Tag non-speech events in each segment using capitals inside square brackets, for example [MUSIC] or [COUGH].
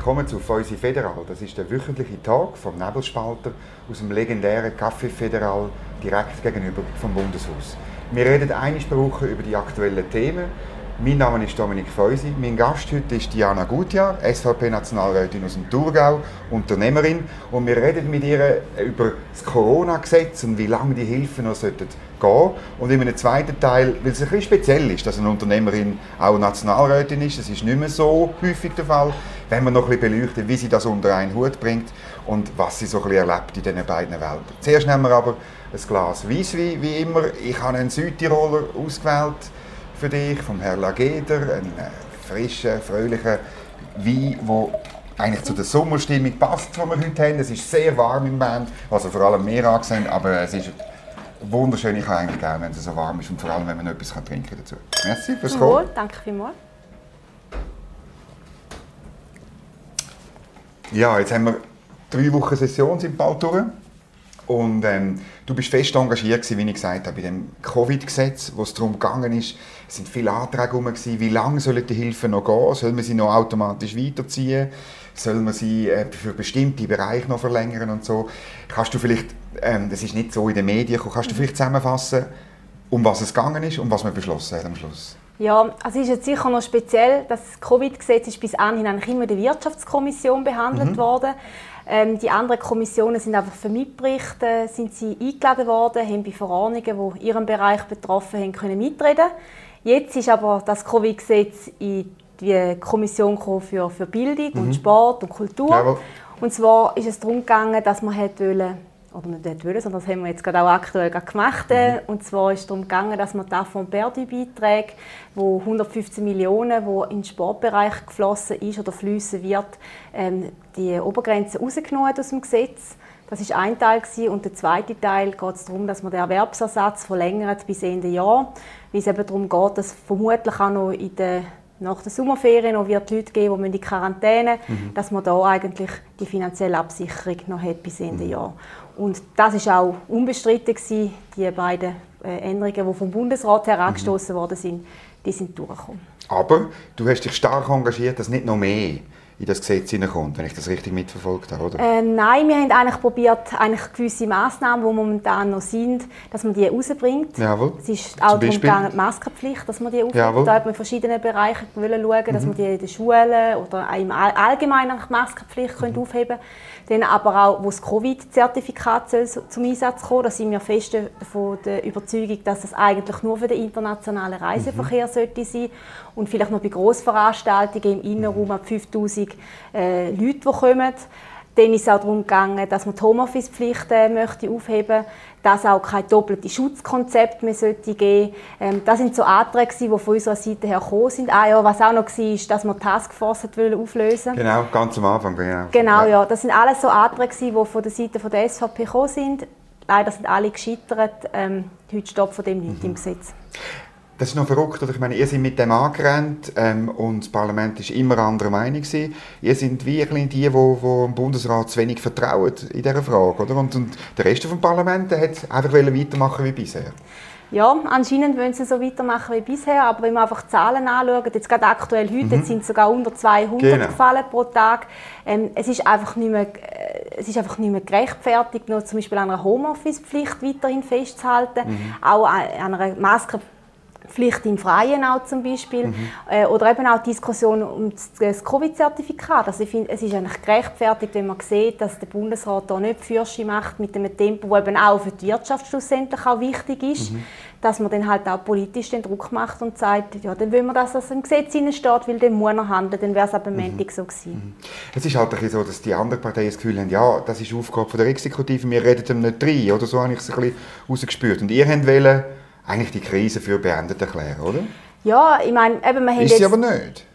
willkommen zu Feusi Federal. Das ist der wöchentliche Tag vom Nebelspalter aus dem legendären Café Federal direkt gegenüber vom Bundeshaus. Wir reden einmal pro Woche über die aktuellen Themen. Mein Name ist Dominik Feusi. Mein Gast heute ist Diana Gutjahr, SVP-Nationalrätin aus dem Thurgau, Unternehmerin. Und wir reden mit ihr über das Corona-Gesetz und wie lange die Hilfen noch gehen sollten. Und in einem zweiten Teil, weil es ein bisschen speziell ist, dass eine Unternehmerin auch Nationalrätin ist, das ist nicht mehr so häufig der Fall, wenn wir noch ein bisschen beleuchten, wie sie das unter einen Hut bringt und was sie so ein bisschen erlebt in diesen beiden Welten. Zuerst nehmen wir aber ein Glas Weisswein, wie immer. Ich habe einen Südtiroler ausgewählt für dich, vom Herrn Lageder, einen äh, frischen, fröhlichen Wein, der eigentlich zu der Sommerstimmung passt, die wir heute haben. Es ist sehr warm im Band, also vor allem mehr angesehen, aber es ist wunderschön. Ich habe eigentlich gerne, wenn es so warm ist und vor allem, wenn man noch etwas trinken kann dazu. Merci fürs Kommen. Danke vielmals. Ja, jetzt haben wir drei Wochen Session sind bald durch. Und ähm, du bist fest engagiert, gewesen, wie ich gesagt habe, bei dem Covid-Gesetz, wo es darum gegangen ist, es sind viele Anträge herum, wie lange sollen die Hilfen noch gehen? Soll man sie noch automatisch weiterziehen? Soll man sie äh, für bestimmte Bereiche noch verlängern und so? Kannst du vielleicht, ähm, das ist nicht so in den Medien, kannst du vielleicht zusammenfassen, um was es gegangen ist und was man beschlossen hat am Schluss? Ja, also es ist jetzt sicher noch speziell, dass das Covid-Gesetz ist bis anhin eigentlich immer in der Wirtschaftskommission behandelt mhm. worden. Ähm, die anderen Kommissionen sind einfach für Mitberichte sind sie eingeladen worden, haben bei Verordnungen, die ihren Bereich betroffen haben, können mitreden. Jetzt ist aber das Covid-Gesetz in die Kommission für, für Bildung mhm. und Sport und Kultur. Jawohl. Und zwar ist es darum gegangen, dass man wollte oder nicht wollen, sondern das haben wir jetzt gerade auch aktuell gemacht. Mhm. Und zwar ist es darum gegangen, dass man da von Perdu-Beiträge, wo 115 Millionen, wo in den Sportbereich geflossen ist oder fließen wird, ähm, die Obergrenze rausgenommen aus dem Gesetz. Das ist ein Teil gewesen. und der zweite Teil geht es darum, dass man den Erwerbsersatz verlängert bis Ende Jahr, weil es eben darum geht, dass vermutlich auch noch in der nach der Sommerferien noch wird Leute geben, die in die Quarantäne, mhm. dass man da eigentlich die finanzielle Absicherung noch hat bis Ende mhm. Jahr. Und das ist auch unbestritten gewesen, die beiden äh, Änderungen, die vom Bundesrat herangestoßen mhm. worden sind, die sind durchgekommen. Aber du hast dich stark engagiert, dass nicht noch mehr in das Gesetz hineinkommt, wenn ich das richtig mitverfolgt habe, oder? Äh, nein, wir haben eigentlich probiert, eigentlich gewisse Massnahmen, die momentan noch sind, dass man die rausbringt. Jawohl. Es ist auch darum gegangen, die Maskenpflicht, dass man die aufnimmt. Da hat man in verschiedenen Bereichen schauen, mhm. dass man die in den Schulen oder auch im Allgemeinen die Maskenpflicht mhm. aufheben können. Dann aber auch, wo das Covid-Zertifikat zum Einsatz kommen da sind wir fest davon der Überzeugung, dass es eigentlich nur für den internationalen Reiseverkehr mhm. sollte sein und vielleicht noch bei Grossveranstaltungen im Innenraum ab 5000 äh, Leute, die kommen. Dann ist es auch darum gegangen, dass man die Homeoffice-Pflicht äh, möchte aufheben dass auch kein doppeltes Schutzkonzept mehr sollte geben ähm, Das sind so Anträge, die von unserer Seite her gekommen sind. Ah, ja, was auch noch war, ist, dass man die Taskforce auflösen Genau, ganz am Anfang. Genau, genau ja. Das sind alles so Anträge, die von der Seite der SVP gekommen sind. Leider sind alle gescheitert. Ähm, heute steht von dem nichts mhm. im Gesetz. Das ist noch verrückt. Ich meine, ihr seid mit dem angerannt ähm, und das Parlament ist immer anderer Meinung gewesen. Ihr seid wie ein die, die, die dem Bundesrat zu wenig vertrauen in dieser Frage, oder? Und, und der Rest des Parlaments hat einfach weitermachen wie bisher. Ja, anscheinend wollen sie so weitermachen wie bisher, aber wenn man einfach Zahlen anschaut, jetzt gerade aktuell heute, mhm. sind es sogar unter 200 genau. gefallen pro Tag. Ähm, es, ist einfach nicht mehr, äh, es ist einfach nicht mehr gerechtfertigt, noch zum Beispiel an einer Homeoffice-Pflicht weiterhin festzuhalten, mhm. auch an einer Maske Pflicht im Freien auch zum Beispiel. Mhm. Äh, oder eben auch die Diskussion um das Covid-Zertifikat. Also ich finde, es ist eigentlich gerechtfertigt, wenn man sieht, dass der Bundesrat da nicht Fürsche macht mit einem Tempo, das eben auch für die Wirtschaft schlussendlich auch wichtig ist. Mhm. Dass man dann halt auch politisch den Druck macht und sagt, ja, dann will man, dass das im Gesetz steht, weil dann muss er handeln, dann wäre es aber mhm. so gewesen. Mhm. Es ist halt so, dass die anderen Parteien das Gefühl haben, ja, das ist Aufgabe der Exekutive, wir reden dem nicht rein, oder so habe ich es ein bisschen rausgespürt. Und ihr wollt eigentlich die Krise für beendet erklären, oder? Ja, ich meine, eben, wir haben Ist sie aber nicht?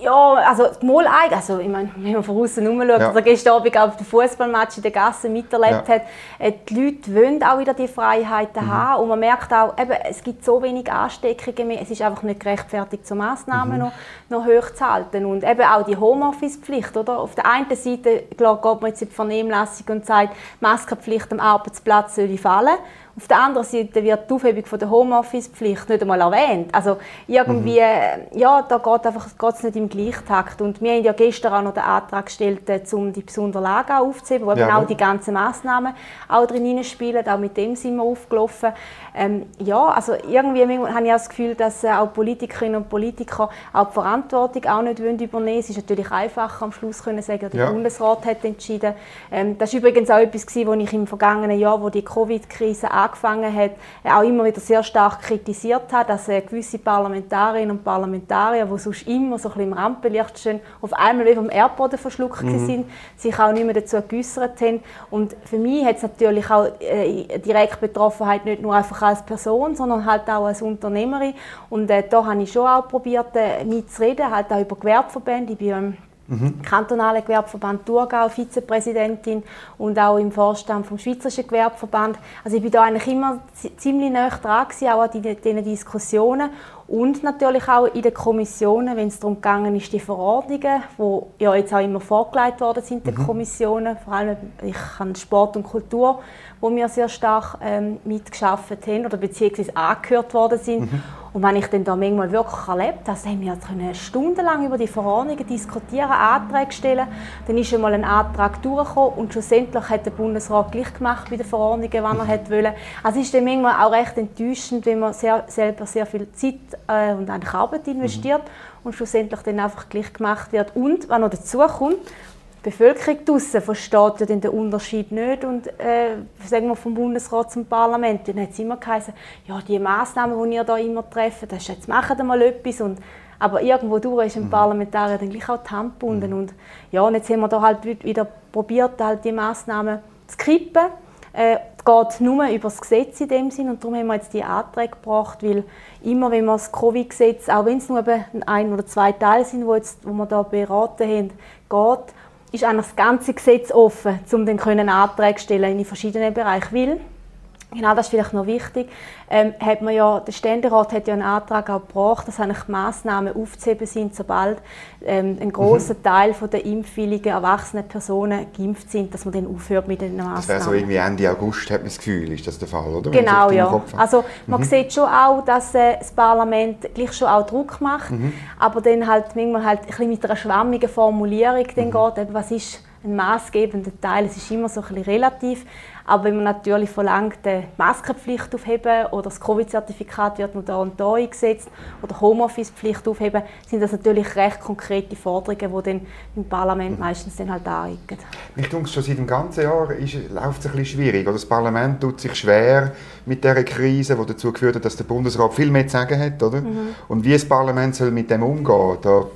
Ja, also mal also ich meine, wenn man von außen rumschaut, ja. oder gestern Abend auf dem Fußballmatch in der Gasse miterlebt ja. hat, äh, die Leute wollen auch wieder die Freiheiten mhm. haben und man merkt auch, eben, es gibt so wenig Ansteckungen mehr, es ist einfach nicht gerechtfertigt, so Massnahmen mhm. noch, noch hoch zu halten und eben auch die Homeoffice-Pflicht, oder? Auf der einen Seite klar, geht man jetzt in die Vernehmlassung und sagt, Maskenpflicht am Arbeitsplatz soll fallen Auf der anderen Seite wird die Aufhebung von der Homeoffice-Pflicht nicht einmal erwähnt. Also irgendwie, mhm. ja, da geht einfach geht's nicht im Gleichtakt. Und wir haben ja gestern auch noch den Antrag gestellt, äh, um die besondere Lage aufzuheben, wo ja. eben auch die ganzen Massnahmen auch drin spielen. Auch mit dem sind wir aufgelaufen. Ähm, ja, also irgendwie habe ich auch das Gefühl, dass äh, auch Politikerinnen und Politiker auch die Verantwortung auch nicht übernehmen wollen. Es ist natürlich einfacher am Schluss können sagen, der ja. Bundesrat hat entschieden. Ähm, das war übrigens auch etwas, was ich im vergangenen Jahr, wo die Covid-Krise angefangen hat, auch immer wieder sehr stark kritisiert habe, dass gewisse Parlamentarierinnen und Parlamentarier, die sonst immer so ein bisschen im Rampenlicht stehen, auf einmal wie vom Erdboden verschluckt mhm. sind, sich auch nicht mehr dazu geäußert haben. Und für mich hat es natürlich auch äh, direkt Betroffenheit nicht nur einfach als Person, sondern halt auch als Unternehmerin. Und äh, da habe ich schon auch probiert, äh, mitzureden, halt auch über Gewerbeverbände. Ich bin ähm, Mhm. kantonalen Gewerbeverband Thurgau, Vizepräsidentin und auch im Vorstand vom Schweizerischen Gewerbeverband. Also ich bin da eigentlich immer ziemlich nah dran gewesen, auch an diesen Diskussionen und natürlich auch in den Kommissionen, wenn es darum gegangen ist, die Verordnungen, die ja jetzt auch immer vorgelegt worden sind, den mhm. Kommissionen, vor allem ich habe Sport und Kultur, wo wir sehr stark ähm, mitgeschafft haben oder beziehungsweise angehört worden sind. Mhm. Und wenn ich dann da manchmal wirklich erlebt habe, haben wir können stundenlang über die Verordnungen diskutieren, Anträge stellen. Dann ist einmal ein Antrag durchgekommen und schlussendlich hat der Bundesrat gleich gemacht bei den Verordnungen, wann er hätte wollen. Also es ist dann manchmal auch recht enttäuschend, wenn man sehr, selber sehr viel Zeit äh, und eigentlich Arbeit investiert mhm. und schlussendlich dann einfach gleich gemacht wird. Und, was noch dazu kommt, die Bevölkerung draussen versteht ja den Unterschied nicht und äh, sagen wir vom Bundesrat zum Parlament, dann hat es immer geheißen, ja die Massnahmen, die ihr da immer trefft, das ist, jetzt machen wir mal etwas und aber irgendwo durch ist ein mhm. Parlamentarier dann gleich auch die Hand gebunden mhm. und ja, und jetzt haben wir da halt wieder probiert, halt die Massnahmen zu kippen. Äh, geht nur über das Gesetz in dem Sinn und darum haben wir jetzt die Anträge gebracht, weil immer, wenn wir das Covid-Gesetz, auch wenn es nur ein oder zwei Teile sind, wo, jetzt, wo wir da beraten haben, geht, ist eigentlich das ganze Gesetz offen, um dann Anträge stellen in verschiedenen Bereichen. Weil Genau, das ist vielleicht noch wichtig. Ähm, hat man ja, der Ständerat hat ja einen Antrag auch gebracht, dass eigentlich Massnahmen aufzuheben sind, sobald ähm, ein großer mhm. Teil von der impfwilligen erwachsenen Personen geimpft sind, dass man dann aufhört mit den Massnahmen. Das wäre so irgendwie Ende August, hat man das Gefühl, ist das der Fall, oder? Genau, ja. Also man mhm. sieht schon auch, dass äh, das Parlament gleich schon auch Druck macht, mhm. aber dann halt manchmal halt ein bisschen mit einer schwammigen Formulierung dann mhm. geht, eben, was ist ein maßgebender Teil. Es ist immer so ein bisschen relativ. Aber wenn man natürlich verlangt, die Maskenpflicht aufheben oder das Covid-Zertifikat wird nur da und da eingesetzt oder Homeoffice-Pflicht aufheben, sind das natürlich recht konkrete Forderungen, die dann im Parlament meistens dann halt anecken. Ich denke, schon seit dem ganzen Jahr ist, läuft es ein bisschen schwierig. das Parlament tut sich schwer mit dieser Krise, die dazu geführt hat, dass der Bundesrat viel mehr zu sagen hat. Oder? Mhm. Und wie das Parlament soll mit dem umgehen soll,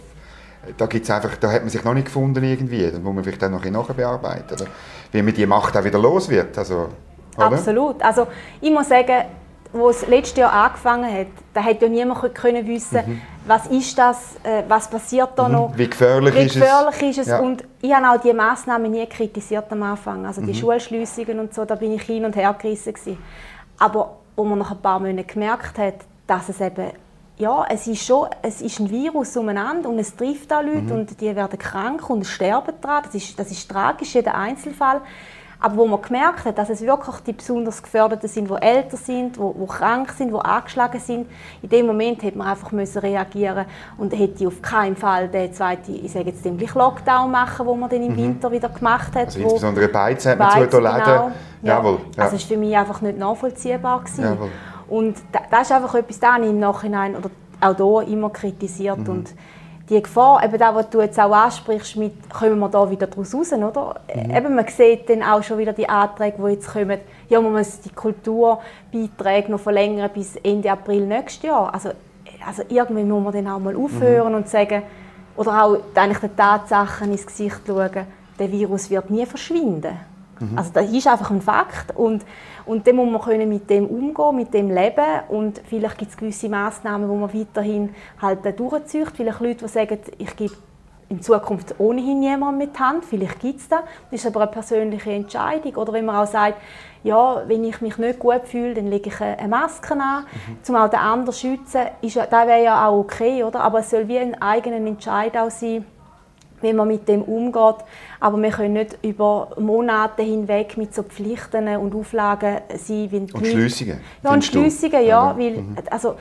da, gibt's einfach, da hat man sich noch nicht gefunden irgendwie. Da muss man vielleicht auch noch ein bisschen nachbearbeiten. Oder? Wie man die Macht auch wieder los wird. Also, Absolut. Also, ich muss sagen, wo es letztes Jahr angefangen hat, da hätte ja niemand können wissen, mhm. was ist das, äh, was passiert da mhm. noch, wie gefährlich, wie gefährlich ist es. Ist es. Ja. Und ich habe auch die Massnahmen nie kritisiert am Anfang, also die mhm. Schulschliessungen und so, da bin ich hin und her gerissen gewesen. Aber wo man nach ein paar Monaten gemerkt hat, dass es eben ja, es ist schon es ist ein Virus umeinander und es trifft auch Leute mhm. und die werden krank und sterben daran. Das ist, das ist tragisch, jeder Einzelfall. Aber wo man gemerkt hat, dass es wirklich die besonders Gefährdeten sind, die älter sind, die, die krank sind, die angeschlagen sind, in dem Moment hätte man einfach müssen reagieren und hätte auf keinen Fall den zweiten, ich sage jetzt den Lockdown machen, wo man den im mhm. Winter wieder gemacht hat. Also insbesondere Beiz hat man zu. Genau. Ja. Jawohl, ja. Also es war für mich einfach nicht nachvollziehbar. Jawohl. Und das ist einfach etwas, das ich im Nachhinein oder auch hier immer kritisiert. Mhm. Und die Gefahr, eben das, was du jetzt auch ansprichst, mit, kommen wir da wieder daraus raus, oder? Mhm. Eben, man sieht dann auch schon wieder die Anträge, die jetzt kommen, ja, man muss die Kulturbeiträge noch verlängern bis Ende April nächstes Jahr. Also, also irgendwie muss man dann auch mal aufhören mhm. und sagen, oder auch eigentlich den Tatsachen ins Gesicht schauen, der Virus wird nie verschwinden. Mhm. Also das ist einfach ein Fakt und, und dann muss man können mit dem umgehen, mit dem leben und vielleicht gibt es gewisse Massnahmen, wo man weiterhin halt durchzieht. Vielleicht Leute, die sagen, ich gebe in Zukunft ohnehin niemand mit Hand, vielleicht gibt es das. Das ist aber eine persönliche Entscheidung. Oder wenn man auch sagt, ja, wenn ich mich nicht gut fühle, dann lege ich eine Maske an, mhm. um auch den anderen zu schützen. Ist, das wäre ja auch okay, oder? aber es soll wie ein eigener Entscheid auch sein, wie man mit dem umgeht. Aber wir können nicht über Monate hinweg mit so Pflichten und Auflagen sein. Wie und Schliessungen? Ja, und Schliessungen, ja. Weil, mhm. also,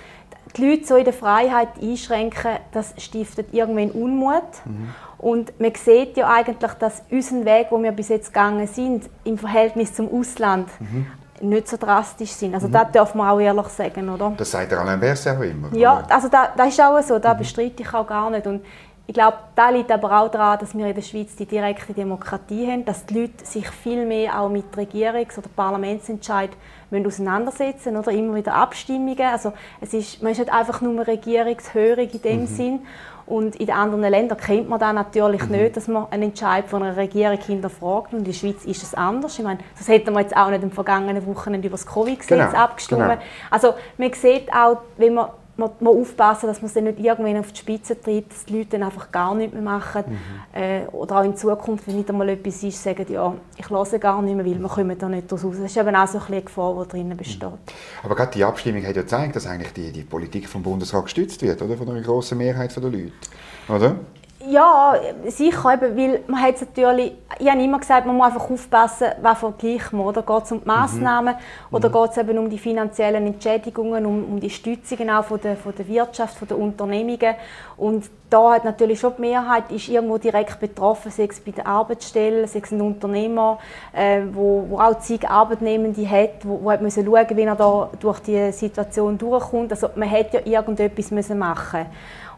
die Leute so in der Freiheit einschränken, das stiftet irgendwann Unmut. Mhm. Und man sieht ja eigentlich, dass unser Weg, wo wir bis jetzt gegangen sind, im Verhältnis zum Ausland mhm. nicht so drastisch sind. Also mhm. das darf man auch ehrlich sagen, oder? Das sagt der Alain Berset auch immer. Ja, also das, das ist auch so, das mhm. bestreite ich auch gar nicht. Und ich glaube, da liegt aber auch daran, dass wir in der Schweiz die direkte Demokratie haben, dass die Leute sich viel mehr auch mit Regierungs- oder Parlamentsentscheid auseinandersetzen oder immer wieder Abstimmungen. Also es ist, man ist nicht einfach nur regierungshörig in dem mhm. Sinn. Und in den anderen Ländern kennt man das natürlich mhm. nicht, dass man einen Entscheid von einer Regierung hinterfragt. Und in der Schweiz ist es anders. Ich meine, das hätten wir jetzt auch nicht im vergangenen Wochenende über das Covid-Gesetz genau. abgestimmt. Genau. Also man sieht auch, wenn man man, man aufpassen, dass man es nicht irgendwann auf die Spitze treibt, dass die Leute dann einfach gar nichts mehr machen. Mhm. Äh, oder auch in Zukunft, wenn wieder mal etwas ist, sagen, ja, ich lasse gar nicht mehr, weil wir kommen da nicht raus. Das ist eben auch so ein eine Gefahr, die drinnen besteht. Mhm. Aber gerade die Abstimmung hat ja gezeigt, dass eigentlich die, die Politik vom Bundesrat gestützt wird, oder? Von einer grossen Mehrheit der Leute, oder? Ja, sicher, eben, weil man hat natürlich, ich habe immer gesagt, man muss einfach aufpassen, was vergleicht man, oder geht es um die Massnahmen mhm. oder mhm. geht es eben um die finanziellen Entschädigungen, um, um die Stützungen auch von der, von der Wirtschaft, von der Unternehmungen und da hat natürlich schon die Mehrheit ist irgendwo direkt betroffen, sei es bei der Arbeitsstelle, sei es ein Unternehmer, äh, wo, wo auch zig Arbeitnehmende hat, wo, wo hat müssen schauen, wie er da durch die Situation durchkommt. Also man hätte ja irgendetwas müssen machen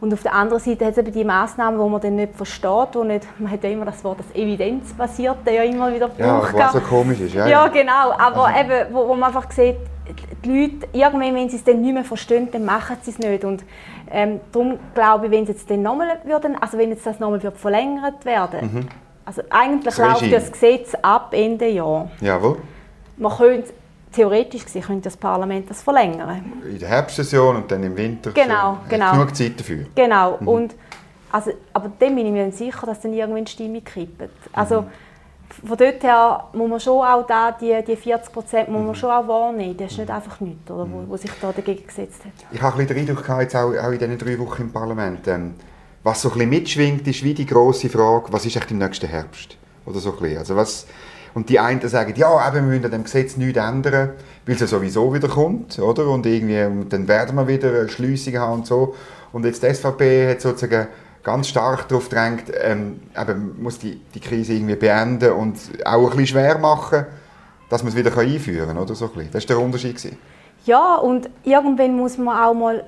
und auf der anderen Seite hat es eben die Massnahmen, die man dann nicht versteht, wo nicht, [LAUGHS] man hat ja immer das Wort, das evidenzbasierte ja immer wieder braucht. Ja, was so komisch ist. Ja, ja, genau, aber also. eben, wo, wo man einfach sieht, die Leute, irgendwann, wenn sie es dann nicht mehr verstehen, dann machen sie es nicht. Und ähm, darum glaube ich, wenn es jetzt dann nochmal würden, also wenn jetzt das nochmal verlängert werden, mhm. also eigentlich das läuft das Gesetz ab Ende Jahr. Jawohl. Man könnte theoretisch gesehen könnte das Parlament das verlängern. In der Herbstsession und dann im Winter. Genau, genau. genug Zeit dafür. Genau. Mhm. Und, also, aber dann bin ich mir sicher, dass dann irgendwann die Stimme kippt. Also, mhm. von dort her muss man schon auch da, die, die 40 Prozent muss man mhm. schon auch wahrnehmen. Das ist nicht einfach nichts, oder, wo, wo sich da dagegen gesetzt hat. Ich habe ein bisschen den Eindruck jetzt auch, auch in diesen drei Wochen im Parlament, ähm, was so ein bisschen mitschwingt, ist wie die grosse Frage, was ist echt im nächsten Herbst? Oder so ein bisschen. Also was, und die einen sagen, ja, eben, wir müssen an dem Gesetz nichts ändern, weil es ja sowieso wieder kommt, oder? Und irgendwie, und dann werden wir wieder Schliessungen haben und so. Und jetzt die SVP hat sozusagen ganz stark darauf gedrängt, ähm, eben, muss die, die Krise irgendwie beenden und auch ein bisschen schwer machen, dass man es wieder einführen kann, oder so ein bisschen. Das war der Unterschied. Gewesen. Ja, und irgendwann muss man auch mal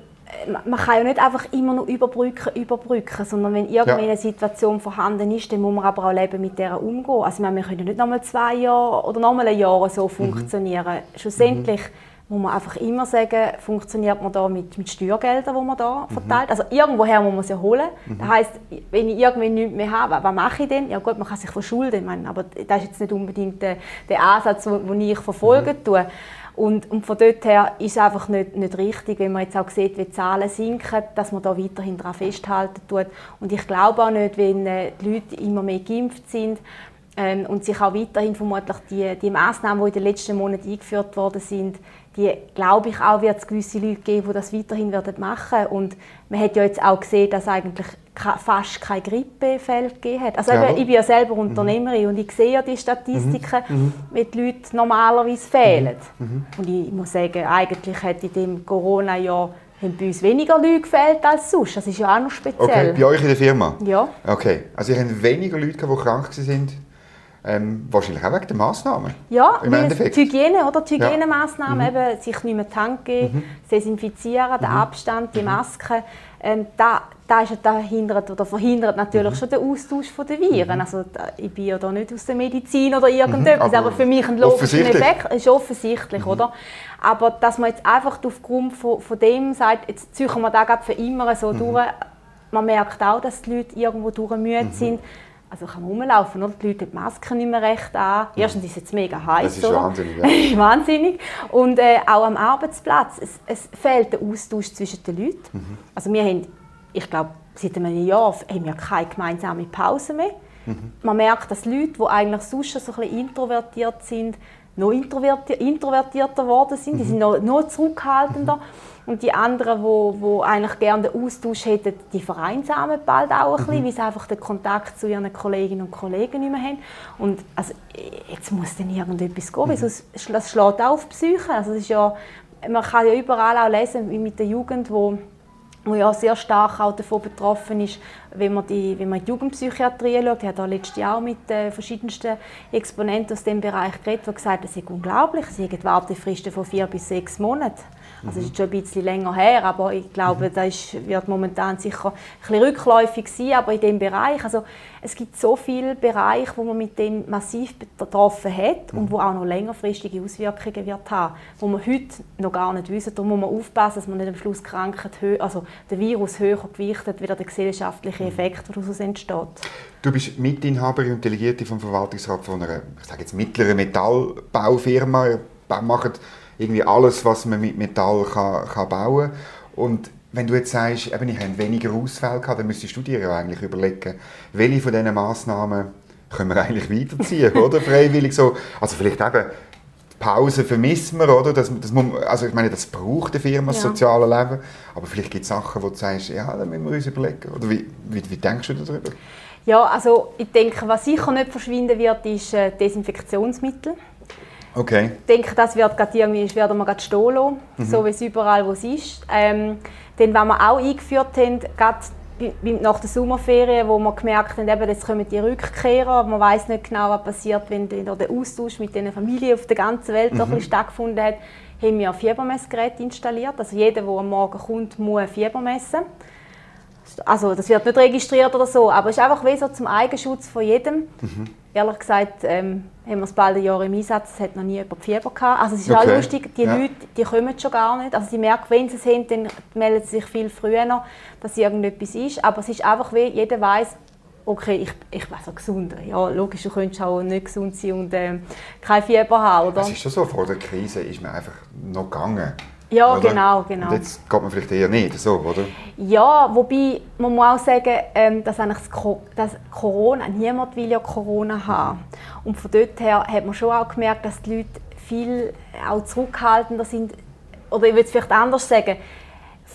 man kann ja nicht einfach immer nur überbrücken, überbrücken, sondern wenn irgendwann ja. eine Situation vorhanden ist, dann muss man aber auch leben mit der umgehen. Also ich meine, wir können ja nicht nochmal zwei Jahre oder nochmal ein Jahr so mhm. funktionieren. Mhm. Schlussendlich muss man einfach immer sagen, funktioniert man da mit, mit Steuergeldern, die man da mhm. verteilt. Also irgendwoher muss man es ja holen. Mhm. Das heisst, wenn ich irgendwann nichts mehr habe, was mache ich denn? Ja gut, man kann sich verschulden, meine, aber das ist jetzt nicht unbedingt der, der Ansatz, den ich verfolgen mhm. tue. Und, und von dort her ist es einfach nicht, nicht richtig, wenn man jetzt auch sieht, wie die Zahlen sinken, dass man da weiterhin daran festhalten tut. Und ich glaube auch nicht, wenn äh, die Leute immer mehr geimpft sind, ähm, und sich auch weiterhin vermutlich die, die Massnahmen, die in den letzten Monaten eingeführt worden sind, die glaube ich auch, wird es gewisse Leute geben, die das weiterhin werden machen Und man hat ja jetzt auch gesehen, dass eigentlich fast keine Grippefälle gegeben hat. Also ja. ich bin ja selber Unternehmerin mhm. und ich sehe ja die Statistiken, mhm. mhm. wie die Leute normalerweise fehlen. Mhm. mhm. Und ich muss sagen, eigentlich hat in dem Corona-Jahr haben bei uns weniger Leute gefehlt als sonst. Das ist ja auch noch speziell. Okay, bei euch in der Firma? Ja. Okay, also ihr habt weniger Leute, die krank waren ähm, wahrscheinlich auch wegen der Massnahmen. Ja, im Endeffekt. die Hygiene, oder? Die Hygienemaßnahmen, ja. mhm. eben, sich nicht mehr Tank geben, mhm. desinfizieren, den mhm. Abstand, die mhm. Maske. Ähm, da, da, ist, da hindert oder verhindert natürlich mhm. schon den Austausch der Viren. Mhm. Also, ich bin ja da nicht aus der Medizin oder irgendetwas, aber, aber, für mich ein logischer Effekt ist offensichtlich, oder? Aber dass man jetzt einfach aufgrund von, von dem sagt, jetzt ziehen wir da für immer so durch, man merkt auch, dass die Leute irgendwo durch müde sind also kann man rumlaufen, oder? die Leute haben die Masken nicht mehr recht an. Erstens ist es jetzt mega heiß. Das ist oder? wahnsinnig. Ja. [LAUGHS] wahnsinnig. Und äh, auch am Arbeitsplatz, es, es, fehlt der Austausch zwischen den Leuten. Mhm. Also wir haben, ich glaube, seit einem Jahr haben wir keine gemeinsame Pause mehr. Mhm. Man merkt, dass Leute, die eigentlich sonst so ein bisschen introvertiert sind, noch introvertierter geworden sind. Mhm. Die sind noch, noch zurückhaltender. Mhm. Und die anderen, wo, wo eigentlich gerne den Austausch hätten, die vereinsamen bald auch ein bisschen, mhm. weil sie einfach den Kontakt zu ihren Kolleginnen und Kollegen nicht mehr haben. Und also, jetzt muss dann irgendetwas gehen, mhm. sonst das schlägt auch auf die Psyche. Also, es ist ja, man kann ja überall auch lesen, wie mit der Jugend, wo wo ja sehr stark auch davon betroffen ist, wenn man, die, wenn man die Jugendpsychiatrie schaut. Ich habe da letztes Jahr mit äh, verschiedensten Exponenten aus dem Bereich geredet, die gesagt haben, es ist unglaublich, sie haben Wartefristen von vier bis sechs Monaten. Also es ist schon ein bisschen länger her, aber ich glaube, mhm. das wird momentan sicher ein bisschen rückläufig sein, aber in dem Bereich, also es gibt so viele Bereiche, wo man mit dem massiv betroffen hat mhm. und wo auch noch längerfristige Auswirkungen wird haben, wo man heute noch gar nicht wissen. Darum muss man aufpassen, dass man nicht am Schluss Krankheit, also der Virus höher gewichtet, wie der gesellschaftliche mhm. Effekt, der daraus entsteht. Du bist Mitinhaberin und Delegierte vom Verwaltungsrat von einer, ich sage jetzt mittleren Metallbaufirma, macht irgendwie alles, was man mit Metall kann, kann bauen kann. Und wenn du jetzt sagst, eben, ich habe weniger Ausfälle gehabt, dann müsstest du dir ja eigentlich überlegen, welche von diesen Massnahmen können wir eigentlich weiterziehen, [LAUGHS] oder? Freiwillig so. Also vielleicht eben Pause vermissen wir, oder? Das, das muss, also ich meine, das braucht eine Firma, das ja. soziale Leben. Aber vielleicht gibt es Sachen, wo du sagst, ja, da müssen wir uns überlegen. Oder wie, wie, wie denkst du darüber? Ja, also ich denke, was sicher nicht verschwinden wird, ist äh, Desinfektionsmittel. Okay. Ich denke, das wird gerade irgendwie, werden wir gerade stehen lassen, mhm. so wie es überall, wo es ist. Ähm, dann, was wir auch eingeführt haben, gerade nach der Sommerferien, wo wir gemerkt haben, eben, jetzt kommen die Rückkehrer, man weiß nicht genau, was passiert, wenn der Austausch mit den Familien auf der ganzen Welt mhm. stattgefunden hat, haben wir ein Fiebermessgerät installiert. Also jeder, der am Morgen kommt, muss ein Fieber messen also das wird nicht registriert oder so, aber es ist einfach wie so zum Eigenschutz von jedem. Mhm. Ehrlich gesagt ähm, haben wir es bald ein Jahr im Einsatz, es hat noch nie jemand Fieber gehabt. Also es ist okay. auch lustig, die ja. Leute die kommen schon gar nicht. Also sie merken, wenn sie es haben, dann melden sie sich viel früher noch, dass irgendetwas ist. Aber es ist einfach wie, jeder weiß, okay, ich, ich bin so gesund. Ja, logisch, du könntest auch nicht gesund sein und äh, kein Fieber haben, oder? Es ist schon so, vor der Krise ist man einfach noch gegangen. Ja, oder? genau, genau. Und jetzt geht man vielleicht eher nicht, so, oder? Ja, wobei man muss auch sagen, ähm, dass eigentlich das Corona, niemand will ja Corona haben. Und von dort her hat man schon auch gemerkt, dass die Leute viel auch zurückhaltender sind. Oder ich würde es vielleicht anders sagen,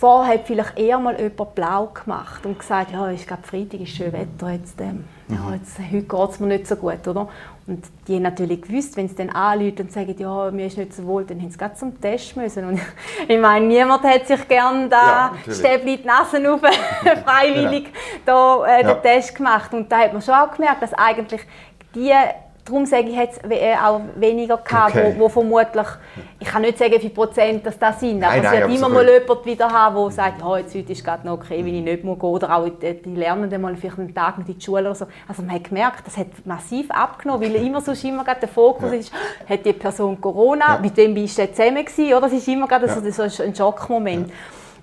Vorher hat vielleicht eher mal jemand blau gemacht und gesagt, ja, es ist gerade Freitag, ist schön Wetter, jetzt, ähm, ja, mhm. jetzt, heute geht es mir nicht so gut, oder? Und die haben natürlich gewusst, wenn sie dann anrufen und sagen, ja, mir ist nicht so wohl, dann haben sie gerade zum Test müssen. Und [LAUGHS] ich meine, niemand hat sich gerne da ja, Stäbli die Nase auf, [LAUGHS] freiwillig ja. da, äh, den Test gemacht. Und da hat man schon auch gemerkt, dass eigentlich die Darum sage ich jetzt äh, auch weniger gehabt, okay. wo, wo, vermutlich, ich kann nicht sagen, wie viel Prozent das, das sind, aber nein, es wird nein, immer mal jemand wieder haben, der sagt, ja, jetzt heute ist gerade noch okay, wenn ich nicht muss gehen. Oder auch die, die Lernenden mal vielleicht einen Tag nicht in die Schule oder so. Also man hat gemerkt, das hat massiv abgenommen, weil immer sonst immer gerade der Fokus ja. ist, hat die Person Corona, ja. mit wem bist du zusammen gewesen, oder? Das ist immer gerade ja. so, so ein Schockmoment.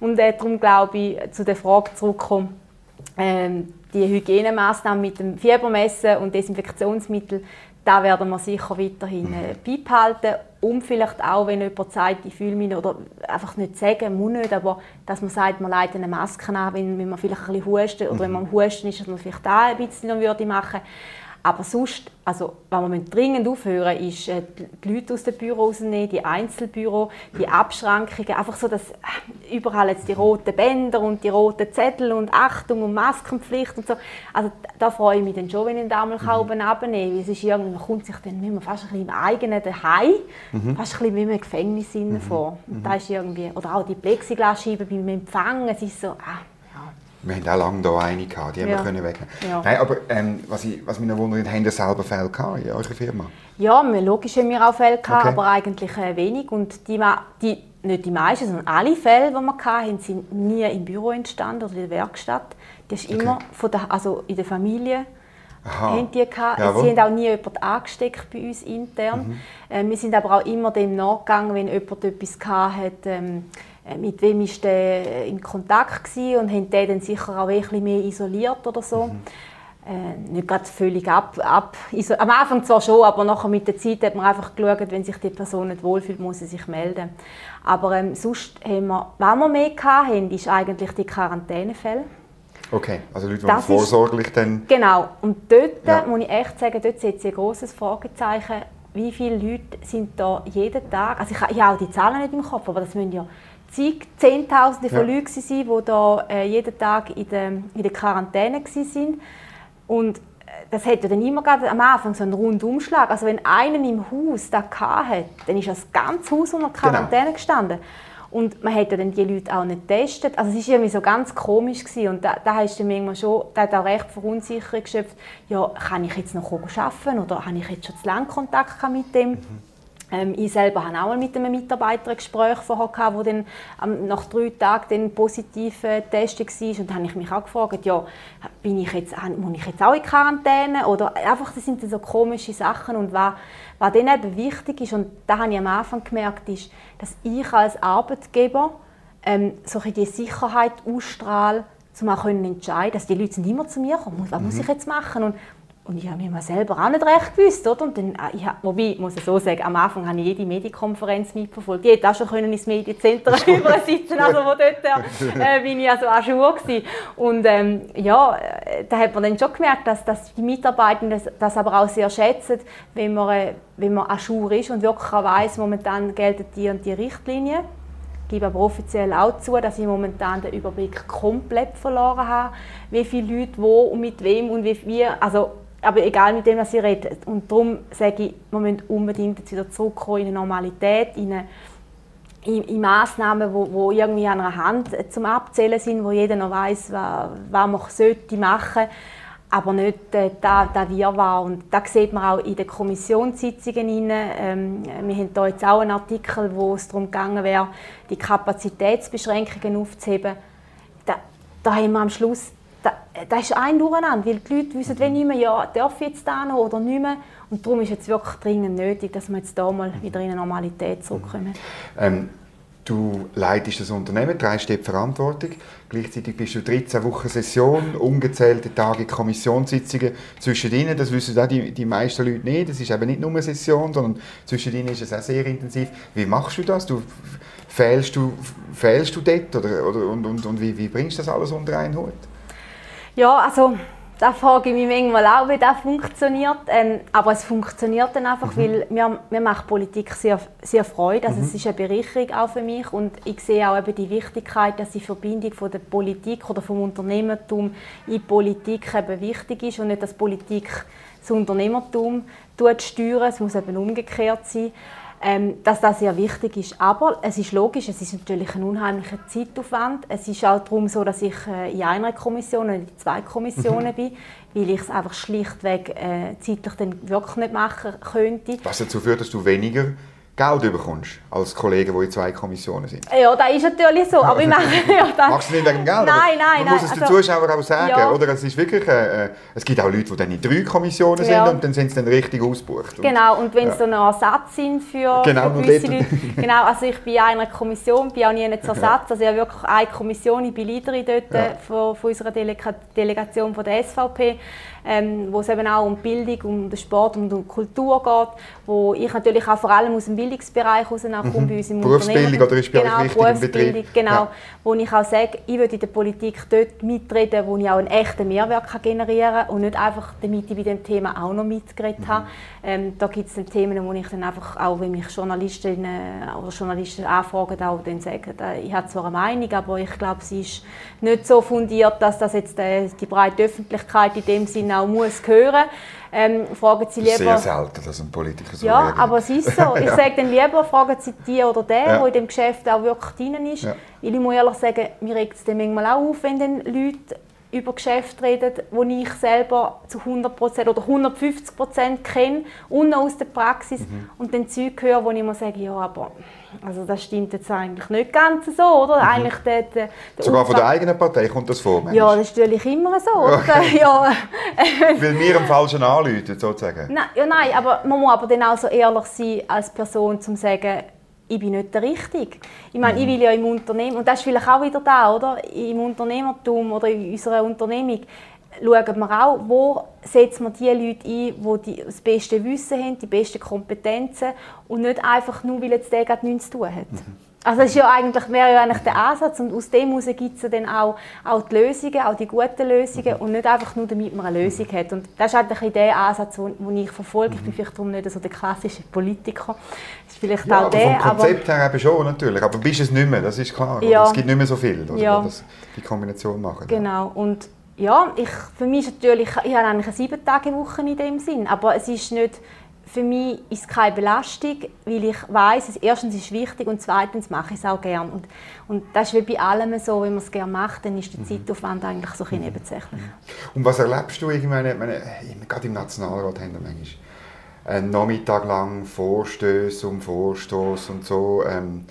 Und äh, darum glaube ich, zu der Frage zurückkommen, ähm, die Hygienemaßnahmen mit dem Fiebermessen und Desinfektionsmittel, da werden wir sicher weiterhin äh, beibehalten. Um vielleicht auch, wenn jemand sagt, ich fühle mich oder einfach nicht sagen, muss nicht, aber dass man sagt, man leitet eine Maske an, wenn, wenn man vielleicht ein bisschen hustet, oder wenn man am Husten ist, dass man vielleicht da ein bisschen noch würde machen aber sonst, also, was wir dringend aufhören ist, äh, die Leute aus den Büros rausnehmen, die Einzelbüro, die Abschrankungen, einfach so, dass äh, überall jetzt die roten Bänder und die roten Zettel und Achtung und Maskenpflicht und so. Also da freue ich mich dann schon, wenn ich da mal mhm. oben abnehme. Es ist irgendwie, man kommt sich dann immer fast ein bisschen im eigenen Daheim, mhm. fast ein bisschen wie im Gefängnis mhm. vor. Und mhm. da ist irgendwie, oder auch die Plexiglasscheiben beim Empfang, es ist so, ah, wir hatten auch lange hier eine, gehabt, die haben ja. wir können wegnehmen. Ja. Nein, aber ähm, was, ich, was mich noch wundert, haben ihr selber Fälle gehabt in eurer Firma? Ja, logisch haben wir auch Fälle gehabt, okay. aber eigentlich äh, wenig. Und die, die, nicht die meisten, sondern alle Fälle, die wir hatten, sind nie im Büro entstanden oder in der Werkstatt. Das ist okay. immer von der, also in der Familie. Aha. Haben die gehabt. Sie haben auch nie jemanden angesteckt bei uns intern. Mhm. Äh, wir sind aber auch immer dem nachgegangen, wenn jemand etwas hatte, ähm, äh, mit wem ist der in Kontakt gewesen und haben den dann sicher auch ein bisschen mehr isoliert oder so. Mhm. Äh, nicht gerade völlig ab, ab am Anfang zwar schon, aber nachher mit der Zeit hat man einfach geschaut, wenn sich die Person nicht wohlfühlt, muss sie sich melden. Aber ähm, sonst haben wir, was wir mehr hatten, ist eigentlich die Quarantänefälle. Okay, also Leute, die das vorsorglich ist, dann... Genau, und dort ja. muss ich echt sagen, dort setze ich ein grosses Fragezeichen, wie viele Leute sind da jeden Tag, also ich, ich habe auch die Zahlen nicht im Kopf, aber das müssen ja zig, Zehntausende von ja. Leuten waren, die da, äh, jeden Tag in der, in der Quarantäne waren. Und äh, das hat ja dann immer am Anfang so einen Rundumschlag. Also wenn einer im Haus das hatte, dann ist das ganze Haus unter genau. Quarantäne genau. gestanden. Und man hat ja dann die Leute auch nicht getestet. Also es war irgendwie so ganz komisch. Gewesen. Und da, da hast du manchmal schon, da hat auch recht Verunsicherung geschöpft. Ja, kann ich jetzt noch arbeiten oder habe ich jetzt schon zu lange Kontakt mit dem? Mhm. Ähm, ich selber hatte auch mit einem Mitarbeiter ein Gespräch vorher, gehabt, der dann ähm, nach drei Tagen dann positiv äh, getestet war. Und dann habe ich mich auch gefragt, ja, bin ich jetzt, muss ich jetzt auch in Quarantäne? Oder einfach, das sind so komische Sachen. Und was, was dann eben wichtig ist, und da habe ich am Anfang gemerkt, ist, dass ich als Arbeitgeber ähm, so die Sicherheit ausstrahle, um auch entscheiden dass die Leute sind immer zu mir kommen, was mhm. muss ich jetzt machen? Und und ich habe mir selber auch nicht recht gewusst. Oder? Und dann, äh, ich habe, wobei, muss ich so sagen, am Anfang habe ich jede Medienkonferenz mitverfolgt. Ich hätte auch schon können ins Medienzentrum sitzen also wo dort [LAUGHS] äh, bin ich also auch schon gewesen. Und ähm, ja, äh, da hat man dann schon gemerkt, dass, dass die Mitarbeitenden das, das aber auch sehr schätzen, wenn man, äh, wenn man an Schur ist und wirklich auch weiss, momentan gelten die und die Richtlinien. Ich gebe aber offiziell auch zu, dass ich momentan den Überblick komplett verloren habe, wie viele Leute wo und mit wem und wie, wie also aber egal mit dem, was sie reden. Und darum sage ich, wir müssen unbedingt wieder zurückkommen in eine Normalität, in, eine, in, in Massnahmen, wo, wo irgendwie an einer Hand zum Abzählen sind, wo jeder noch weiß, was, was man sollte machen aber nicht äh, da, da Wirrwarr. Und das sieht man auch in den Kommissionssitzungen. Ähm, wir haben hier jetzt auch einen Artikel, wo es darum gegangen wäre, die Kapazitätsbeschränkungen aufzuheben. Da, da haben wir am Schluss da ist ein Durcheinander, weil die Leute wissen wenn nicht mehr, ja, darf ich jetzt da noch oder nicht mehr. Und darum ist es wirklich dringend nötig, dass wir jetzt da mal wieder in eine Normalität zurückkommen. Ähm, du leitest das Unternehmen, trägst die Verantwortung. Gleichzeitig bist du 13 Wochen Session, ungezählte Tage Kommissionssitzungen zwischen ihnen. Das wissen auch die, die meisten Leute nicht. Das ist eben nicht nur eine Session, sondern zwischen ihnen ist es auch sehr intensiv. Wie machst du das? Du, fehlst, du, fehlst du dort? Oder, oder, und, und, und wie, wie bringst du das alles unter einen Hut? Ja, also da frage ich mich manchmal auch, wie das funktioniert. Ähm, aber es funktioniert dann einfach, mhm. weil mir, mir macht Politik sehr, sehr Freude. Also mhm. es ist eine Bereicherung auch für mich und ich sehe auch eben die Wichtigkeit, dass die Verbindung von der Politik oder vom Unternehmertum in Politik eben wichtig ist und nicht, dass Politik das Unternehmertum steuert. Es muss eben umgekehrt sein ähm, dass das sehr wichtig ist. Aber es ist logisch, es ist natürlich ein unheimlicher Zeitaufwand. Es ist auch darum so, dass ich äh, in einer Kommission oder in zwei Kommissionen mhm. bin, weil ich es einfach schlichtweg äh, zeitlich dann wirklich nicht machen könnte. Was dazu führt, dass du weniger Geld bekommst als Kollegen, die in zwei Kommissionen sind. Ja, das ist natürlich so. Aber ich mache, ja, das... Machst du nicht wegen Geld? Nein, nein, Man muss es den also, Zuschauern auch sagen. Ja. Oder? Es, ist wirklich, äh, äh, es gibt auch Leute, die dann in drei Kommissionen sind ja. und dann sind sie dann richtig ausgebucht. Genau, und wenn sie dann noch Ersatz sind für, genau, für gewisse Leute. [LAUGHS] genau, also ich bin in einer Kommission, bin auch nie zu [LAUGHS] Ersatz. Also ich habe wirklich eine Kommission, ich bin Leiterin dort ja. von, von unserer Delega Delegation von der SVP ähm, wo es eben auch um Bildung, um den Sport, um die Kultur geht, wo ich natürlich auch vor allem aus dem Bildungsbereich heraus komme, mhm. bei uns im Berufsbildung oder ist bei genau, wichtig Betrieb? Genau, ja. wo ich auch sage, ich will in der Politik dort mitreden, wo ich auch einen echten Mehrwert kann generieren kann und nicht einfach, damit ich bei dem Thema auch noch mitgeredet mhm. habe. Ähm, da gibt es dann Themen, wo ich dann einfach auch, wenn mich Journalistinnen oder Journalisten anfragen, auch dann sagen, ich habe zwar eine Meinung, aber ich glaube, sie ist nicht so fundiert, dass das jetzt äh, die breite Öffentlichkeit in dem Sinne auch muss hören ähm, fragen Sie lieber... Sehr selten, dass ein Politiker so Ja, reagiert. aber es ist so. [LAUGHS] Ich ja. sage dann lieber, fragen Sie die oder den, ja. der in dem Geschäft auch wirklich drin ist. Ja. Weil ich muss ehrlich sagen, mir regt es dann manchmal auch auf, wenn dann Leute über Geschäfte reden, die ich selber zu 100% oder 150% kenne und aus der Praxis mhm. und dann Zeug höre, wo ich mir sage, ja, aber also das stimmt jetzt eigentlich nicht ganz so, oder? Mhm. Eigentlich der, der, Sogar von der eigenen Partei kommt das vor, Ja, das ist natürlich immer so, okay. [LAUGHS] ja. [LAUGHS] Weil wir am Falschen anrufen, sozusagen. Nein, ja, nein, aber man muss aber dann auch so ehrlich sein als Person, um zu sagen, ich bin nicht der Richtige. Ich meine, mhm. ich will ja im Unternehmen, und das ist vielleicht auch wieder da, oder? Im Unternehmertum oder in unserer Unternehmung schauen wir auch, wo setzen wir die Leute ein, die, das beste Wissen haben, die besten Kompetenzen und nicht einfach nur, weil jetzt der gerade nichts zu tun hat. Mhm. Also das ist ja eigentlich, wäre ja eigentlich der Ansatz und aus dem heraus gibt es ja dann auch, auch die Lösungen, auch die guten Lösungen und nicht einfach nur, damit man eine Lösung hat. Und das ist eigentlich der Ansatz, den ich verfolge. Ich bin vielleicht darum nicht so der klassische Politiker. Das ist vielleicht ja, auch aber der, vom Konzept her eben schon, natürlich. Aber bist es nicht mehr, das ist klar. Ja. Es gibt nicht mehr so viel, oder, Ja. die die Kombination machen. Genau. Und ja, ich, für mich ist natürlich, ich habe eigentlich eine sieben Tage Woche in dem Sinn, aber es ist nicht, für mich ist keine Belastung, weil ich weiß, es erstens ist wichtig und zweitens mache ich es auch gern. Und, und das ist wie bei allem so, wenn man es gerne macht, dann ist der Zeitaufwand eigentlich so ein bisschen nebensächlich. Und was erlebst du irgendwie, meine, meine, gerade im Nationalrat haben wir manchmal einen Nachmittag lang Vorstöße um Vorstoß und so. Ähm,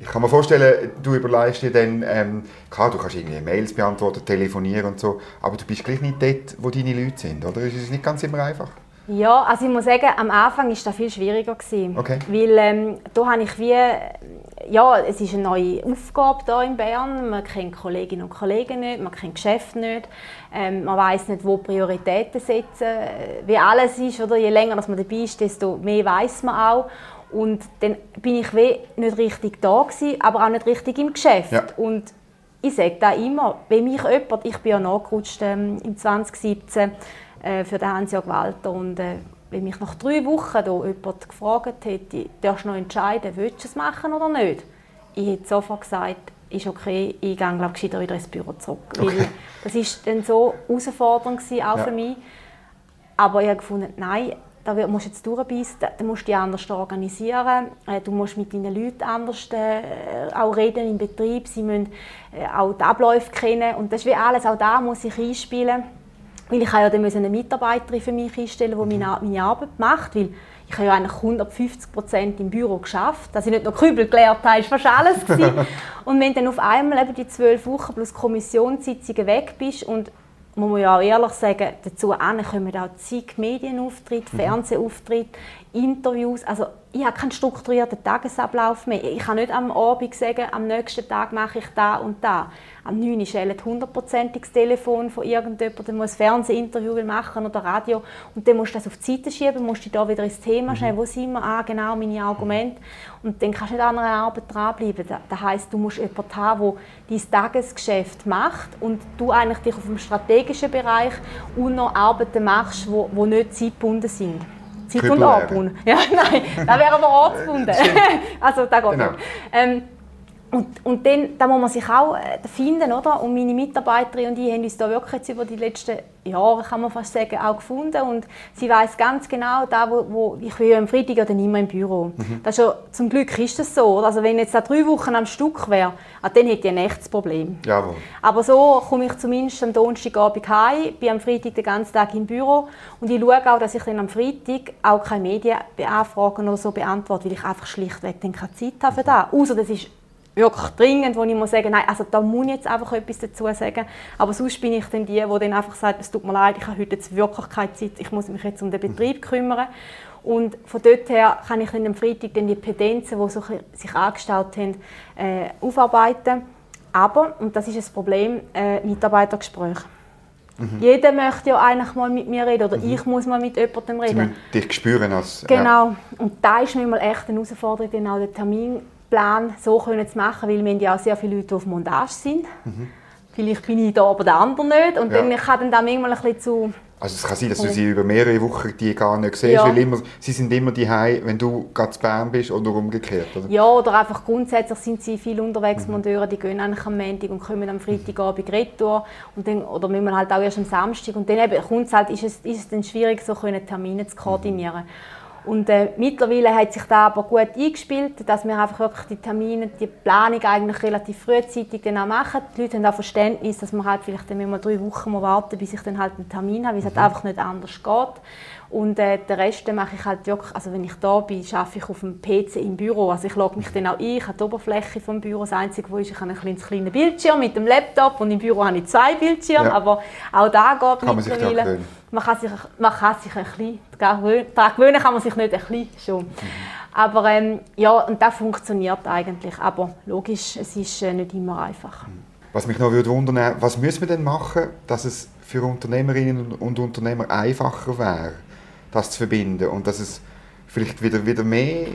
ich kann mir vorstellen, du überleist dir dann, ähm, klar, du kannst irgendwie Mails beantworten, telefonieren und so, aber du bist gleich nicht dort, wo deine Leute sind, oder? Es ist nicht ganz immer einfach. Ja, also ich muss sagen, am Anfang war das viel schwieriger. Gewesen, Okay. Weil ähm, da habe ich wie, ja, es ist eine neue Aufgabe hier in Bern. Man kennt Kolleginnen und Kollegen nicht, man kennt Geschäfte nicht, ähm, man weiß nicht, wo Prioritäten setzen. Äh, Wie alles ist, oder? je länger dass man dabei ist, desto mehr weiß man auch. Und dann bin ich nicht richtig da gewesen, aber auch nicht richtig im Geschäft. Ja. Und ich sage da immer, wenn mich jemand, ich bin ja nachgerutscht ähm, im 2017 äh, für den Hans-Jörg Walter und äh, wenn mich nach drei Wochen da jemand gefragt hätte, darfst du noch entscheiden, willst du es machen oder nicht? Ich hätte sofort gesagt, ist okay, ich gehe glaube ich wieder ins Büro zurück. Okay. Das war dann so herausfordernd gewesen, auch Ja. für mich. Aber ich habe gefunden, nein, da wird- musst du jetzt durchbeissen, da da musst du dich anders organisieren, äh, du musst mit deinen Leuten anders äh, auch reden im Betrieb, sie müssen äh, auch die Abläufe kennen. Und das ist wie alles, auch da muss ich einspielen, weil ich habe ja dann eine Mitarbeiterin für mich einstellen, die meine, Ar- meine Arbeit macht, weil ich habe ja eigentlich 150 Prozent im Büro geschafft, dass ich nicht noch Kübel gelernt habe, ist fast alles gewesen. [LAUGHS] Und wenn dann auf einmal eben die zwölf Wochen plus Kommissionssitzungen weg bist und muss man ja auch ehrlich sagen, dazu kommen auch zig Medienauftritte, Fernsehauftritte, Interviews. Also ich habe keinen strukturierten Tagesablauf mehr. Ich kann nicht am Abend sagen, am nächsten Tag mache ich da und da. Am 9 Uhr schält hundertprozentiges Telefon von irgendjemandem, der muss ein Fernsehinterview machen oder Radio. Und dann musst du das auf die Seite schieben, musst dich da wieder ins Thema stellen, wo sind wir, ah, genau, meine Argumente. Und dann kannst du nicht an einer Arbeit dranbleiben. Das- heisst, du musst jemanden haben, der dein Tagesgeschäft macht und du eigentlich dich auf dem strategischen Bereich und noch Arbeiten machst, die wo, wo nicht zeitgebunden sind. Zeit- und. Angebunden. [LAUGHS] Ja, nein, da wäre aber ortsgebunden. also, da geht Genau. nicht. Ähm, und, und dann da muss man sich auch äh, finden, oder? Und meine Mitarbeiterin und ich haben uns da wirklich jetzt über die letzten Jahre, kann man fast sagen, auch gefunden. Und sie weiß ganz genau, da, wo, wo ich ja am Freitag ja dann immer im Büro. Das ist ja, zum Glück ist das so. oder? Also wenn jetzt da drei Wochen am Stück wäre, ah, dann hätte ich ein echtes Problem. Jawohl. Aber so komme ich zumindest am Donnerstagabend heim, bin am Freitag den ganzen Tag im Büro und ich schaue auch, dass ich dann am Freitag auch keine Medienanfragen oder so beantworte, weil ich einfach schlichtweg dann keine Zeit habe für das. Außer das ist wirklich dringend, wo ich muss sagen, nein, also da muss ich jetzt einfach etwas dazu sagen. Aber sonst bin ich dann die, die dann einfach sagt, es tut mir leid, ich habe heute jetzt wirklich keine Zeit, ich muss mich jetzt um den Betrieb kümmern. Und von dort her kann ich dann am Freitag dann die Pendenzen, die so sich angestaut haben, äh, aufarbeiten. Aber, und das ist das Problem, äh, Mitarbeitergespräche. Jeder möchte ja eigentlich mal mit mir reden oder ich muss mal mit jemandem Sie reden. müssen dich spüren als... Genau. Und da ist mir mal echt eine Herausforderung, auch den Terminplan so können zu machen, weil wir haben ja auch sehr viele Leute, die auf Montage sind. Vielleicht bin ich da, aber der andere nicht. Und Ja. dann kann dann da manchmal ein bisschen zu... Also es kann sein, dass du sie über mehrere Wochen die gar nicht siehst, Ja. weil immer, sie sind immer die wenn du gerade zu Bern bist oder umgekehrt. Oder? Ja, oder einfach grundsätzlich sind sie viel unterwegs, Monteure, die gehen eigentlich am Montag und kommen am Freitagabend retour. Und dann, oder müssen halt auch erst am Samstag. Und dann eben, kommt's halt, ist, es, ist es dann schwierig, so können Termine zu koordinieren. Und äh, mittlerweile hat sich da aber gut eingespielt, dass wir einfach wirklich die Termine, die Planung eigentlich relativ frühzeitig dann auch machen. Die Leute haben auch Verständnis, dass man halt vielleicht dann mal drei Wochen muss warten bis ich dann halt einen Termin habe, weil es halt einfach nicht anders geht. Und äh, den Rest mache ich halt wirklich, also wenn ich da bin, arbeite ich auf dem PC im Büro. Also ich logge mich dann auch ein, ich habe die Oberfläche vom Büro. Das Einzige, was ist, ich habe ein kleines kleines Bildschirm mit dem Laptop und im Büro habe ich zwei Bildschirme. Ja. Aber auch da geht Kann mittlerweile. Man kann sich, man kann sich ein bisschen daran gewöhnen. Kann man sich nicht ein bisschen schon. Aber ähm, ja, und das funktioniert eigentlich. Aber logisch, es ist äh, nicht immer einfach. Was mich noch würde wundern, was müssen wir denn machen, dass es für Unternehmerinnen und Unternehmer einfacher wäre, das zu verbinden und dass es vielleicht wieder, wieder mehr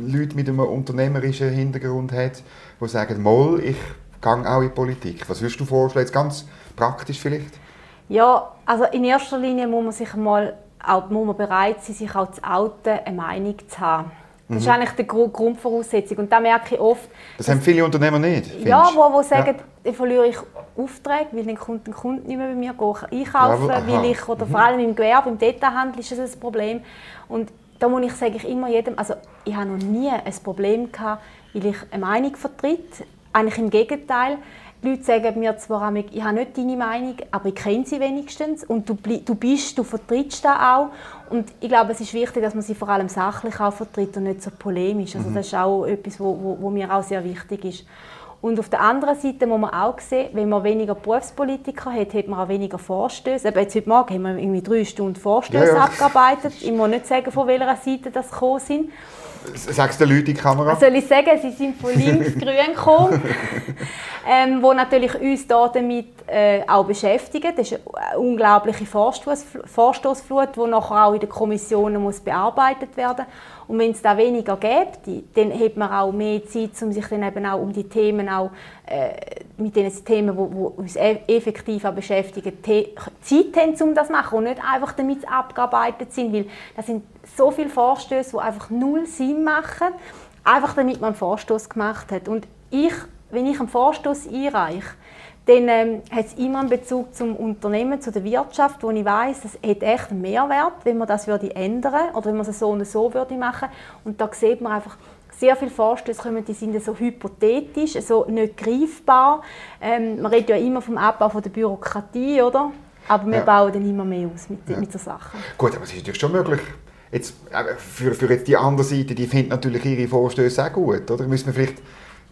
Leute mit einem unternehmerischen Hintergrund hat, die sagen, Moll, ich gehe auch in die Politik. Was würdest du vorschlagen, ganz praktisch vielleicht? Ja, also in erster Linie muss man sich mal auch, muss man bereit sein, sich auch zu outen, eine Meinung zu haben. Das mhm. ist eigentlich die Grundvoraussetzung. Und da merke ich oft... Das haben viele Unternehmer nicht, Ja, wo, wo sagen, ja. ich verliere ich Aufträge, weil dann kommt ein Kunde nicht mehr bei mir einkaufen, ja, weil ich, oder mhm. vor allem im Gewerbe, im Detailhandel ist das ein Problem. Und da muss ich, sage ich immer jedem, also ich habe noch nie ein Problem gehabt, weil ich eine Meinung vertrete. Eigentlich im Gegenteil. Die Leute sagen mir zwar, ich habe nicht deine Meinung, aber ich kenne sie wenigstens und du, du bist, du vertrittst da auch. Und ich glaube, es ist wichtig, dass man sie vor allem sachlich auch vertritt und nicht so polemisch. Also mhm. das ist auch etwas, wo, wo, wo mir auch sehr wichtig ist. Und auf der anderen Seite muss man auch sehen, wenn man weniger Berufspolitiker hat, hat man auch weniger Vorstöße. Eben jetzt heute Morgen haben wir irgendwie drei Stunden Vorstöße ja, ja. abgearbeitet. Ich muss nicht sagen, von welcher Seite das gekommen sind. Sagst du den Leuten in die Kamera? Soll ich sagen, sie sind von links [LAUGHS] grün gekommen, ähm, wo natürlich uns da damit äh, auch beschäftigen. Das ist eine unglaubliche Vorstoßflut, die nachher auch in den Kommissionen muss bearbeitet werden Und wenn es da weniger gäbe, dann hat man auch mehr Zeit, um sich dann eben auch um die Themen auch, äh, mit den Themen, die uns e-, effektiv auch beschäftigen, Zeit haben, um das zu machen und nicht einfach damit abgearbeitet sind, weil das sind so viele Vorstöße, die einfach null Sinn machen, einfach damit man einen Vorstoß gemacht hat. Und ich, wenn ich einen Vorstoß einreiche, dann ähm, hat es immer einen Bezug zum Unternehmen, zu der Wirtschaft, wo ich weiß, es hat echt einen Mehrwert, wenn man das würde ändern oder wenn man es so und so würde machen. Und da sieht man einfach, sehr viele Vorstöße kommen, die sind so hypothetisch, so nicht greifbar. Ähm, man redet ja immer vom Abbau von der Bürokratie, oder? Aber wir ja. bauen dann immer mehr aus mit, ja. mit der Sache. Gut, aber es ist natürlich schon möglich, Jetzt, für, für jetzt die andere Seite, die findet natürlich ihre Vorstöße auch gut, oder? Müssen wir vielleicht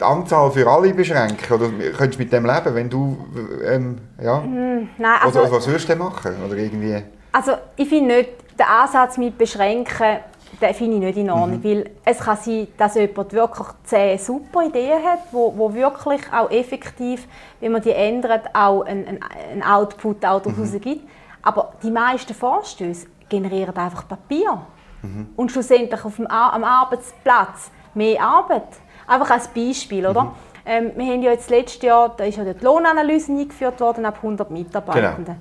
die Anzahl für alle beschränken? Oder könntest du mit dem leben, wenn du, ähm, ja? Mm, nein, also, oder was würdest du machen? Oder irgendwie? Also ich finde nicht, den Ansatz mit beschränken, den finde ich nicht in Ordnung, mhm. weil es kann sein, dass jemand wirklich zehn super Ideen hat, wo, wo wirklich auch effektiv, wenn man die ändert, auch einen, einen Output auch daraus mhm. gibt. Aber die meisten Vorstöße generieren einfach Papier. Mhm. Und schlussendlich auf dem, am Arbeitsplatz mehr Arbeit. Einfach als Beispiel, oder? Mhm. Ähm, wir haben ja jetzt letztes Jahr, da ist ja die Lohnanalyse eingeführt worden ab 100 Mitarbeitenden.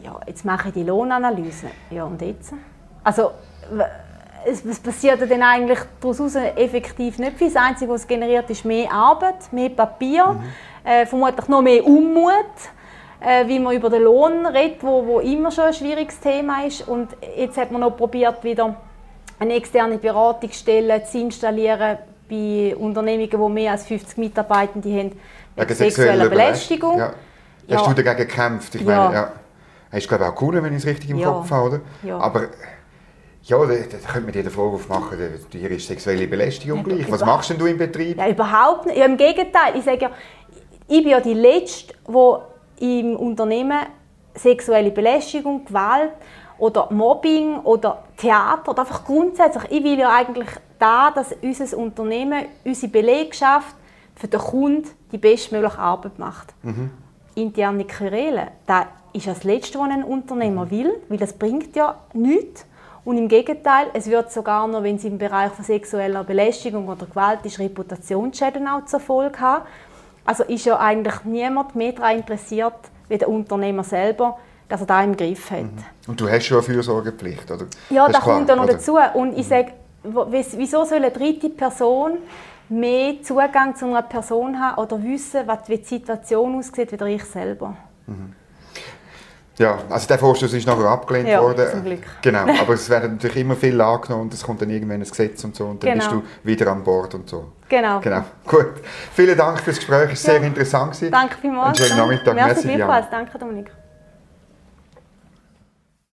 Genau. Ja, jetzt mache ich die Lohnanalyse. Ja, und jetzt? Also, es, passiert dann eigentlich daraus effektiv nicht viel. Das Einzige, was es generiert, ist mehr Arbeit, mehr Papier, mhm. äh, vermutlich noch mehr Unmut äh, wie man über den Lohn redet, wo, wo immer schon ein schwieriges Thema ist. Und jetzt hat man noch probiert, wieder eine externe Beratungsstelle zu installieren bei Unternehmungen, die mehr als 50 Mitarbeitende haben, wegen sexueller Belästigung. Ja. Hast ja. du dagegen gekämpft? Ich meine, ja. Hast du glaube auch cool, wenn ich es richtig im ja. Kopf habe, oder? Ja. Aber ja, da, da könnte man dir den Vorwurf machen, dir ist sexuelle Belästigung ja, gleich. Was machst denn du im Betrieb? Ja, überhaupt nicht. Ja, Im Gegenteil. Ich sage ja, ich bin ja die Letzte, die im Unternehmen sexuelle Belästigung, Gewalt oder Mobbing oder Theater oder einfach grundsätzlich. Ich will ja eigentlich da, dass unser Unternehmen, unsere Belegschaft für den Kunden die bestmögliche Arbeit macht. Mhm. Interne Querelen, das ist das Letzte, was ein Unternehmer mhm. will, weil das bringt ja nichts. Und im Gegenteil, es wird sogar noch, wenn es im Bereich von sexueller Belästigung oder Gewalt ist, Reputationsschäden auch zur Folge haben. Also ist ja eigentlich niemand mehr daran interessiert, wie der Unternehmer selber, dass er da im Griff hat. Mhm. Und du hast schon eine Fürsorgepflicht, oder? Ja, das, das kommt ja noch oder? dazu. Und ich mhm. sage, wieso soll eine dritte Person mehr Zugang zu einer Person haben oder wissen, wie die Situation aussieht, wie ich selber? Mhm. Ja, also der Vorstoß ist nachher abgelehnt ja, worden. Zum Glück. Genau, [LAUGHS] aber es werden natürlich immer viel angenommen und es kommt dann irgendwann ein Gesetz und so und dann genau. bist du wieder an Bord und so. Genau. Genau. Gut. Vielen Dank fürs Gespräch, es war ja. sehr interessant. Danke vielmals. Einen schönen Nachmittag. Merci, Merci Danke Dominik.